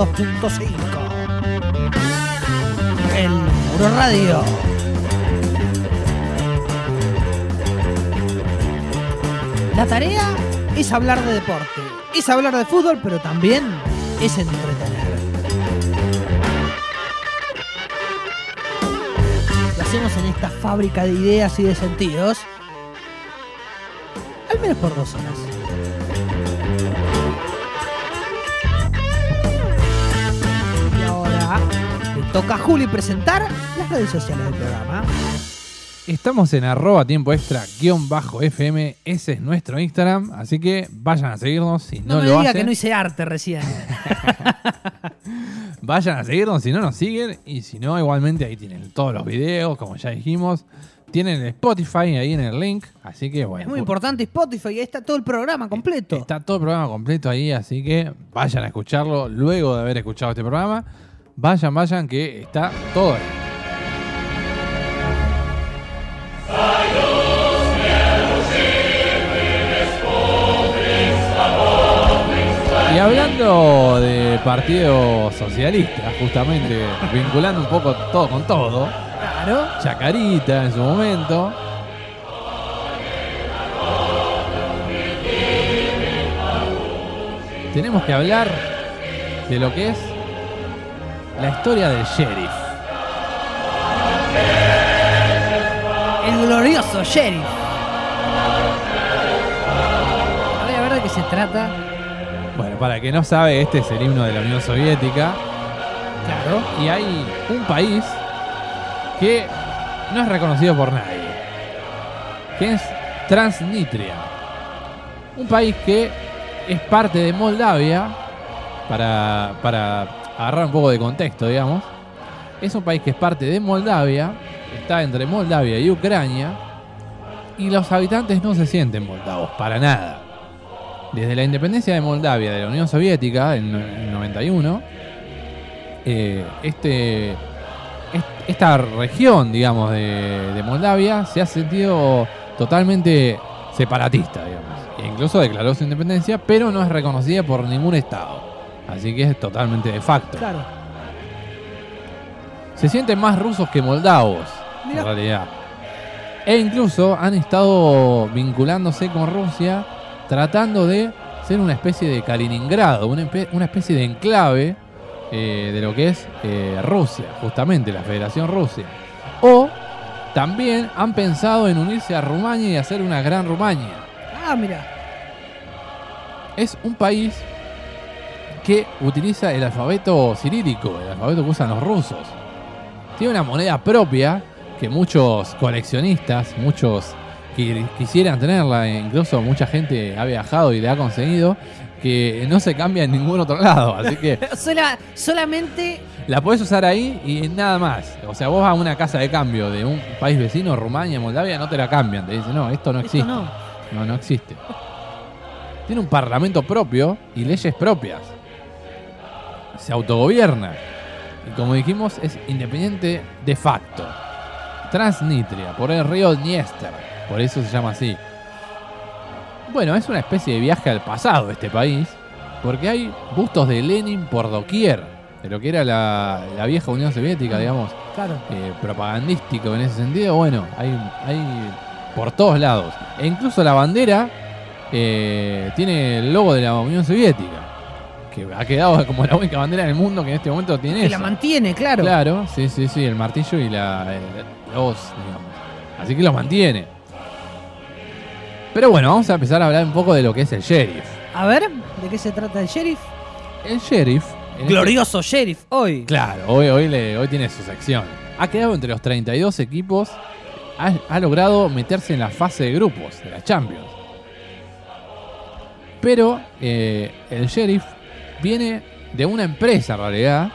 102.5. El Muro Radio. La tarea es hablar de deporte, es hablar de fútbol, pero también es entretener. Lo hacemos en esta fábrica de ideas y de sentidos, al menos por dos horas. Toca a Juli presentar las redes sociales del programa. Estamos en arroba tiempo extra guion bajo FM, ese es nuestro Instagram, así que vayan a seguirnos si No, no, me lo diga hacen. que no hice arte recién. Vayan a seguirnos si no nos siguen y si no, igualmente ahí tienen todos los videos, como ya dijimos. Tienen el Spotify ahí en el link, así que bueno. Es muy importante Spotify, ahí está todo el programa completo. Está todo el programa completo ahí, así que vayan a escucharlo luego de haber escuchado este programa. Vayan, vayan, que está todo ahí. Y hablando de Partido Socialista, justamente vinculando un poco todo con todo, Claro. Chacarita en su momento. Tenemos que hablar de lo que es la historia del sheriff. El glorioso sheriff. A ver, a ver de qué se trata. Bueno, para el que no sabe, este es el himno de la Unión Soviética. Claro. Y hay un país que no es reconocido por nadie. Que es Transnistria. Un país que es parte de Moldavia. Para, para agarrar un poco de contexto, digamos. Es un país que es parte de Moldavia. Está entre Moldavia y Ucrania. Y los habitantes no se sienten moldavos, para nada. Desde la independencia de Moldavia de la Unión Soviética en el 91, eh, este, est- esta región, digamos, de, de Moldavia se ha sentido totalmente separatista, digamos. E incluso declaró su independencia, pero no es reconocida por ningún Estado. Así que es totalmente de facto. Claro. Se sienten más rusos que moldavos, en realidad. E incluso han estado vinculándose con Rusia, tratando de ser una especie de Kaliningrado, una especie de enclave eh, de lo que es eh, Rusia, justamente la Federación Rusia. O también han pensado en unirse a Rumania y hacer una gran Rumania. Ah, mira. Es un país que utiliza el alfabeto cirílico, el alfabeto que usan los rusos. Tiene una moneda propia que muchos coleccionistas, muchos que quisieran tenerla, incluso mucha gente ha viajado y le ha conseguido, que no se cambia en ningún otro lado. Así que Sola- solamente. la puedes usar ahí y nada más. O sea, vos vas a una casa de cambio de un país vecino, Rumania, Moldavia, no te la cambian. Te dicen, no, esto no Esto existe. no. No, no existe. Tiene un parlamento propio y leyes propias. Se autogobierna. Y como dijimos, es independiente de facto. Transnistria, por el río Dniester. Por eso se llama así. Bueno, es una especie de viaje al pasado de este país. Porque hay bustos de Lenin por doquier. De lo que era la, la vieja Unión Soviética, digamos Claro. eh, propagandístico en ese sentido, bueno, hay, hay por todos lados. E incluso la bandera eh, tiene el logo de la Unión Soviética, que ha quedado como la única bandera del mundo que en este momento tiene Que eso. la mantiene, claro. Claro, sí, sí, sí, el martillo y la, eh, la hoz, digamos. Así que los mantiene. Pero bueno, vamos a empezar a hablar un poco de lo que es el sheriff. A ver, ¿de qué se trata el sheriff? El sheriff... este- Glorioso sheriff, hoy. Claro, hoy, hoy, le- hoy tiene su sección. Ha quedado entre los 32 equipos. Ha, ha logrado meterse en la fase de grupos de la Champions. Pero eh, el Sheriff viene de una empresa en realidad.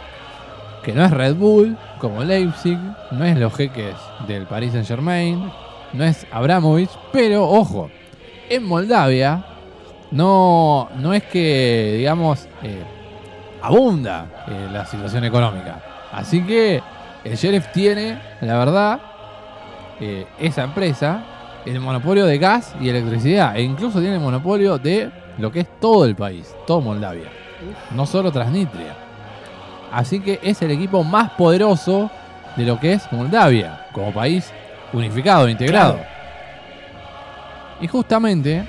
Que no es Red Bull, como Leipzig. No es los jeques del Paris Saint Germain. No es Abramovich. Pero ojo, en Moldavia no, no es que, digamos, eh, abunda eh, la situación económica. Así que el sheriff tiene, la verdad, eh, esa empresa el monopolio de gas y electricidad. E incluso tiene el monopolio de lo que es todo el país, todo Moldavia. No solo Transnistria. Así que es el equipo más poderoso de lo que es Moldavia, como país unificado, integrado. Claro. Y justamente,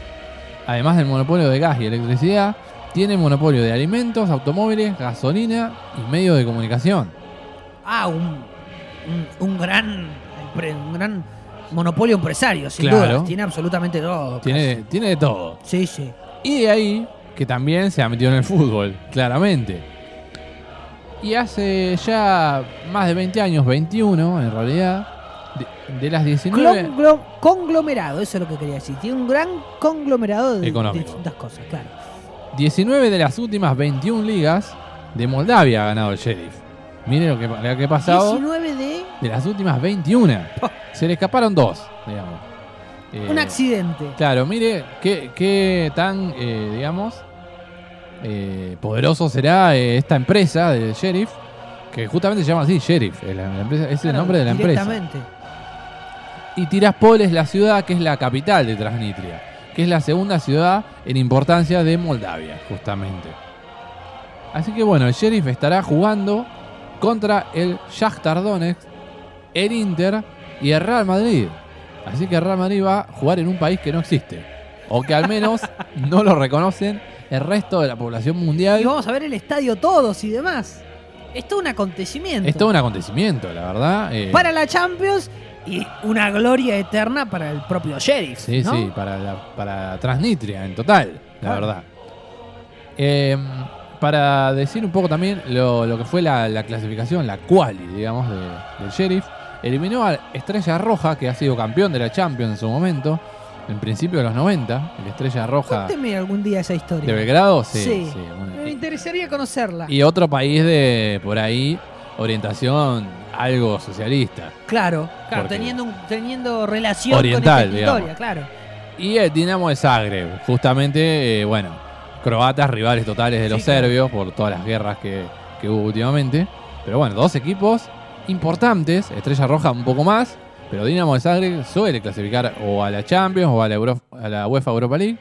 además del monopolio de gas y electricidad, tiene monopolio de alimentos, automóviles, gasolina y medios de comunicación. Ah, un, un, un gran un gran monopolio empresario, sin Claro. duda. Tiene absolutamente todo. Tiene, tiene de todo. Sí, sí. Y de ahí que también se ha metido en el fútbol, claramente. Y hace ya más de 20 años, 21 en realidad, de, de las 19... Clon- conglomerado, eso es lo que quería decir. Tiene un gran conglomerado de, de distintas cosas, claro. 19 de las últimas 21 ligas de Moldavia ha ganado el Sheriff. Mire lo que, lo que ha pasado 19 de de las últimas 21. Se le escaparon dos, digamos. Eh, un accidente. Claro, mire qué, qué tan, eh, digamos, eh, poderoso será eh, esta empresa del Sheriff, que justamente se llama así, Sheriff. Es, la- la empresa- es el nombre de la empresa. Y Tiraspol es la ciudad que es la capital de Transnistria, que es la segunda ciudad en importancia de Moldavia, justamente. Así que bueno, el Sheriff estará jugando contra el Shakhtar Donetsk, el Inter y el Real Madrid. Así que el Real Madrid va a jugar en un país que no existe. O que al menos no lo reconocen el resto de la población mundial. Y vamos a ver el estadio todos y demás. Es todo un acontecimiento. Es todo un acontecimiento, la verdad. eh, Para la Champions y una gloria eterna para el propio Sheriff. Sí, ¿no? sí, para, la- para Transnistria en total, la verdad. Eh, para decir un poco también lo, lo que fue la, la clasificación, la quali, digamos, de- del Sheriff, eliminó a Estrella Roja, que ha sido campeón de la Champions en su momento, en principio de los 90, el Estrella Roja Cuénteme algún día esa historia. de Belgrado, sí. Sí. Me interesaría conocerla. y otro país de por ahí, orientación algo socialista. claro, claro, teniendo, un- teniendo relación Oriental, con esta digamos. historia, claro. Y el Dinamo de Zagreb, justamente, eh, bueno, croatas, rivales totales de los Sí, claro. serbios por todas las guerras que, que hubo últimamente. Pero bueno, dos equipos importantes, Estrella Roja un poco más, pero Dinamo de Zagreb suele clasificar o a la Champions o a la, Euro- a la UEFA Europa League.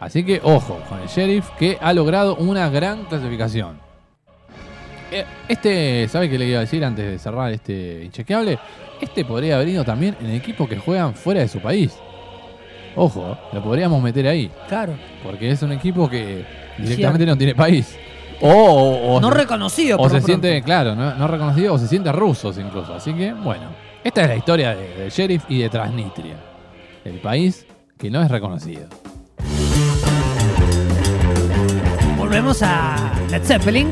Así que ojo con el Sheriff que ha logrado una gran clasificación. Eh, Este, ¿sabe qué le iba a decir antes de cerrar este inchequeable? Este podría haber ido también en equipos que juegan fuera de su país. Ojo, lo podríamos meter ahí, Claro. porque es un equipo que directamente no tiene país. O, o- o no reconocido. o se siente, claro, no, no reconocido, o se siente rusos incluso. Así que, bueno, esta es la historia de, del sheriff y de Transnistria, el país que no es reconocido. Volvemos a Led Zeppelin.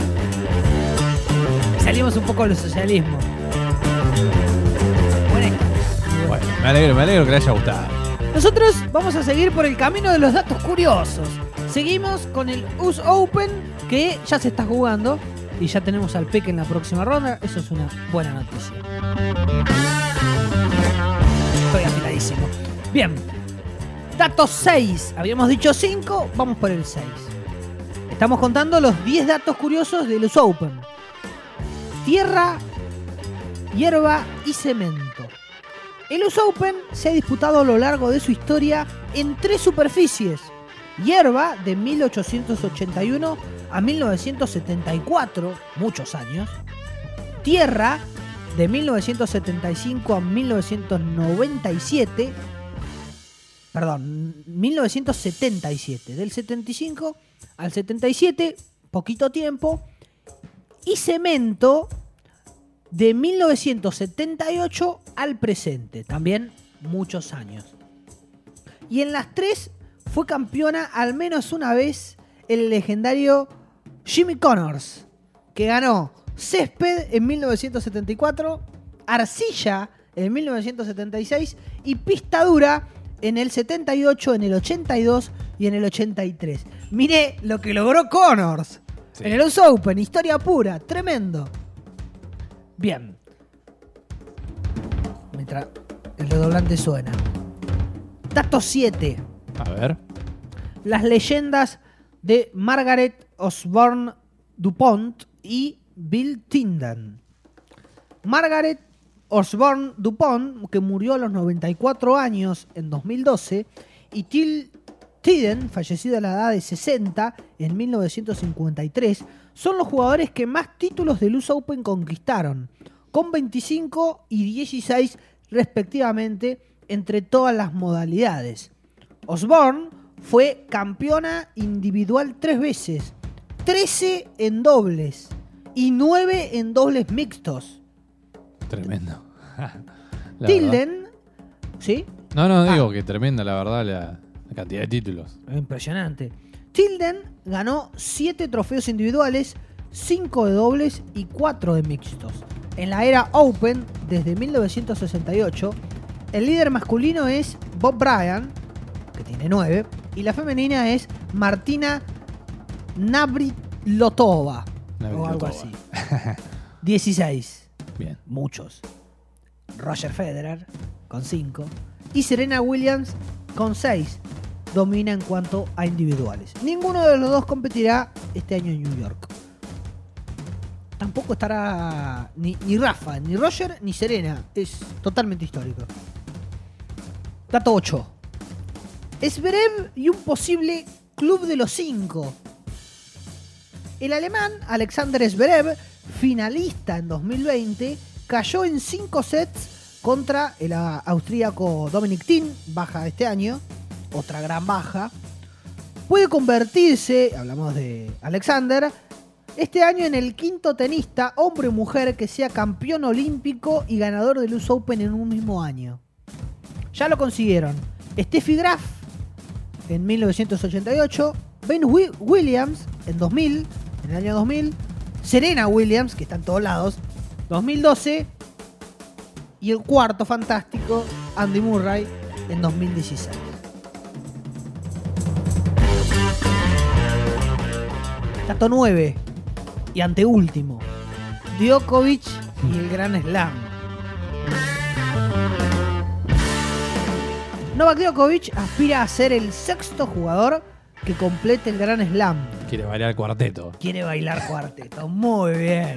Salimos un poco del socialismo. Bueno, me alegro, me alegro que le haya gustado. Nosotros vamos a seguir por el camino de los datos curiosos. Seguimos con el US Open que ya se está jugando y ya tenemos al Peque en la próxima ronda. Eso es una buena noticia. Estoy afiladísimo. Bien. Datos 6. Habíamos dicho 5, vamos por el 6. Estamos contando los 10 datos curiosos del US Open. Tierra, hierba y cemento. El US Open se ha disputado a lo largo de su historia en tres superficies. Hierba de 1881 a 1974, muchos años. Tierra de 1975 a 1997. Perdón, 1977. Del 75 al 77, poquito tiempo. Y cemento de 1978 al presente, también muchos años. Y en las tres fue campeona al menos una vez el legendario Jimmy Connors, que ganó césped en 1974, arcilla en 1976 y pista dura en el 78, en el 82 y en el 83. Mire lo que logró Connors Sí. en el US Open, historia pura, tremendo. Bien. Mientras el redoblante suena. Dato 7. A ver. Las leyendas de Margaret Osborne Dupont y Bill Tyndall. Margaret Osborne Dupont, que murió a los 94 años en 2012, y Till Tiden, fallecido a la edad de 60 en 1953, son los jugadores que más títulos del US Open conquistaron, con 25 y 16 respectivamente entre todas las modalidades. Osborne fue campeona individual tres veces, 13 en dobles y 9 en dobles mixtos. Tremendo. Tilden, ¿sí? No, no, Ah. digo que tremenda, la verdad, la, la cantidad de títulos. Impresionante. Tilden ganó 7 trofeos individuales, 5 de dobles y 4 de mixtos. En la era Open, desde 1968, el líder masculino es Bob Bryan, tiene 9, y la femenina es Martina Navratilova, o algo así. 16, Bien. muchos. Roger Federer, con 5, y Serena Williams, con 6 domina en cuanto a individuales. Ninguno de los dos competirá este año en New York. Tampoco estará ni, ni Rafa, ni Roger, ni Serena. Es totalmente histórico. Dato 8. Zverev y un posible club de los 5. El alemán Alexander Zverev, finalista en 2020, cayó en 5 sets contra el austríaco Dominic Thiem, baja este año, otra gran baja. Puede convertirse, hablamos de Alexander, este año en el quinto tenista, hombre o mujer, que sea campeón olímpico y ganador del US Open en un mismo año. Ya lo consiguieron Steffi Graf en 1988, Ben Wi- Williams en 2000, en el año 2000, Serena Williams, que está en todos lados, 2012, y el cuarto fantástico, Andy Murray, en 2016. Dato 9 y anteúltimo, Djokovic y el Gran Slam. Novak Djokovic aspira a ser el sexto jugador que complete el Gran Slam. Quiere bailar cuarteto. Quiere bailar cuarteto. Muy bien.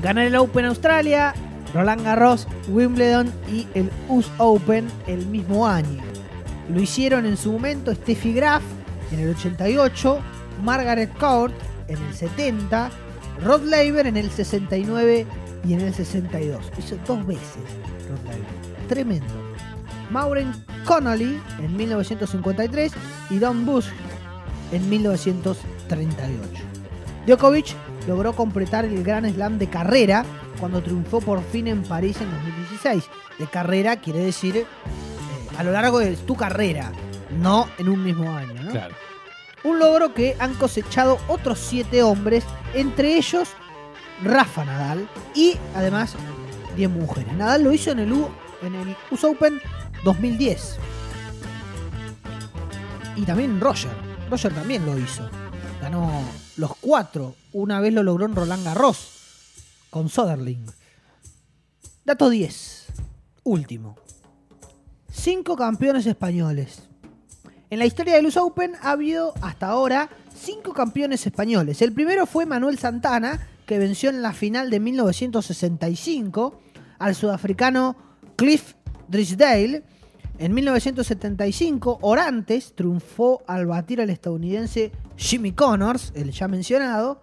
Ganar el Open Australia, Roland Garros, Wimbledon y el US Open el mismo año. Lo hicieron en su momento Steffi Graf en el 88, Margaret Court en el 70, Rod Laver en el 69 y en el 62. Hizo dos veces Rod Laver. Tremendo. Maureen Connolly en 1953 y Don Bush en 1938. Djokovic logró completar el Gran Slam de carrera cuando triunfó por fin en París en 2016. De carrera quiere decir eh, a lo largo de tu carrera, no en un mismo año. ¿no? Claro. Un logro que han cosechado otros siete hombres, entre ellos Rafa Nadal y además 10 mujeres. Nadal lo hizo en el, U- en el US Open 2010. Y también Roger. Roger también lo hizo. Ganó los cuatro. Una vez lo logró en Roland Garros con Soderling. Dato 10. Último. Cinco campeones españoles. En la historia del US Open ha habido hasta ahora cinco campeones españoles. El primero fue Manuel Santana, que venció en la final de 1965 al sudafricano Cliff Drysdale. En 1975, Orantes triunfó al batir al estadounidense Jimmy Connors, el ya mencionado.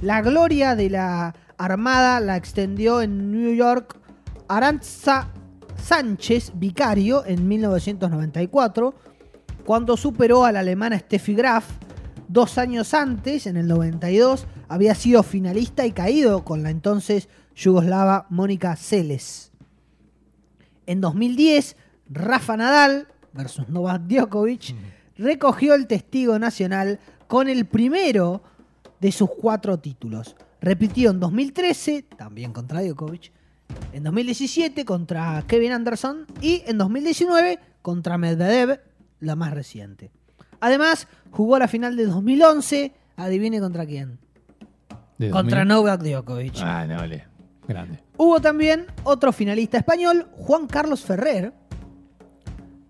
La gloria de la Armada la extendió en New York Aranza Sánchez Vicario en 1994, cuando superó a la alemana Steffi Graf. Dos años antes, en el 92, había sido finalista y caído con la entonces yugoslava Mónica Seles. En 2010, Rafa Nadal versus Novak Djokovic recogió el testigo nacional con el primero de sus cuatro títulos. Repitió en 2013, también contra Djokovic, en 2017 contra Kevin Anderson y en 2019 contra Medvedev, la más reciente. Además, jugó la final de 2011, adivine contra quién. Contra 2000. Novak Djokovic. Ah, no. Grande. Hubo también otro finalista español, Juan Carlos Ferrer,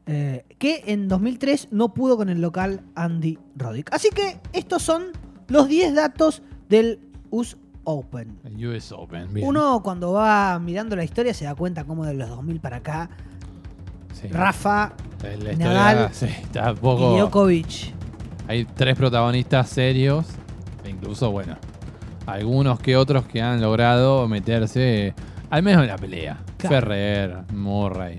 eh, que en 2003 no pudo con el local Andy Roddick. Así que estos son los 10 datos del US Open. El US Open. bien. Uno cuando va mirando la historia se da cuenta cómo de los 2000 para acá, Sí. Rafa historia, Nadal sí, está un y. Djokovic. Hay tres protagonistas serios. E incluso, bueno, algunos que otros que han logrado meterse al menos en la pelea. Claro. Ferrer, Murray.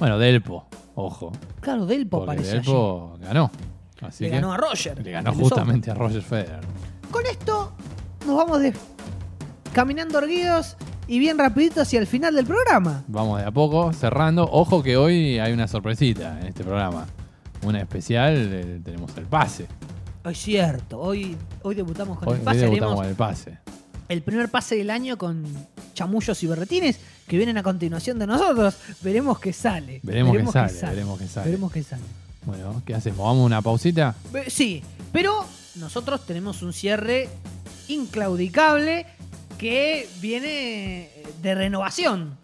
Bueno, Delpo, ojo. Claro, Delpo Porque aparece allí. Delpo ganó. Así Le que ganó a Roger. le ganó justamente a Roger Federer. Con esto nos vamos de caminando erguidos y bien rapidito hacia el final del programa. Vamos de a poco, cerrando. Ojo que hoy hay una sorpresita en este programa. Una especial, eh, tenemos el pase. Es cierto, hoy, hoy debutamos con Hoy, el hoy pase. debutamos Haremos con el pase. El primer pase del año con chamullos y berretines que vienen a continuación de nosotros. Veremos qué sale. Veremos qué sale, veremos qué sale. Veremos qué sale. Bueno, ¿qué hacemos? ¿Vamos a una pausita? Sí, pero nosotros tenemos un cierre inclaudicable que viene de renovación.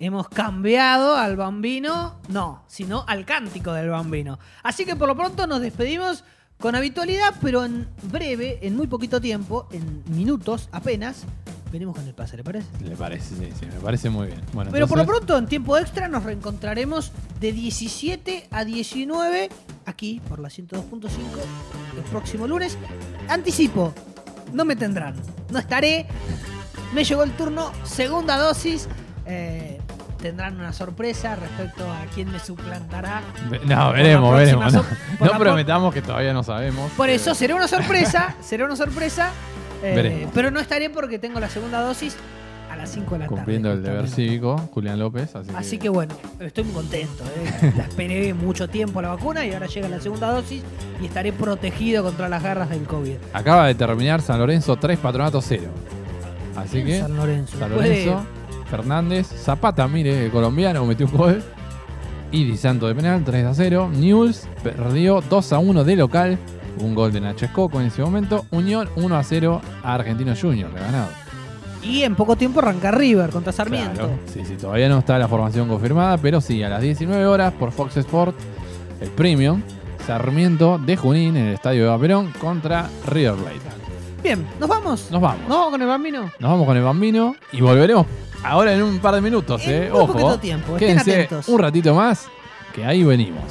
Hemos cambiado al bambino, no, sino al cántico del bambino. Así que por lo pronto nos despedimos con habitualidad, pero en breve, en muy poquito tiempo, en minutos apenas, venimos con el pase, ¿le parece? Le parece, sí, sí, me parece muy bien. Bueno, Pero por lo pronto, en tiempo extra, nos reencontraremos de 17 a 19 aquí por la 102.5 el próximo lunes. Anticipo, no me tendrán, no estaré. Me llegó el turno, segunda dosis. eh, tendrán una sorpresa respecto a quién me suplantará. No, veremos, veremos. No, so- prometamos que todavía no sabemos. Por eso pero será una sorpresa, será una sorpresa. eh, pero no estaré porque tengo la segunda dosis a las 5 de la tarde. Cumpliendo el deber cívico, Julián López. Así, Así que bueno, estoy muy contento. ¿eh? La esperé mucho tiempo la vacuna y ahora llega la segunda dosis y estaré protegido contra las garras del COVID. Acaba de terminar San Lorenzo 3, Patronato 0. Así que San Lorenzo. San Lorenzo, Fernández, Zapata, mire, el colombiano, metió un gol. Y Di Santo de penal, 3 a 0. News perdió 2 a 1 de local. Un gol de Nacho Escoco en ese momento. Unión 1 a 0 a Argentino Junior, le ganado. Y en poco tiempo arranca River contra Sarmiento. Claro. Sí, sí, todavía no está la formación confirmada, pero sí, a las 19 horas por Fox Sport, el Premium, Sarmiento de Junín en el estadio de Baperón contra River Plate. Bien, ¿nos vamos? Nos vamos. ¿Nos vamos con el bambino? Nos vamos con el bambino y volveremos ahora en un par de minutos, eh. muy Ojo. poquito tiempo, estén Quédense atentos. un ratito más, que ahí venimos.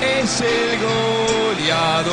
Es el goleador.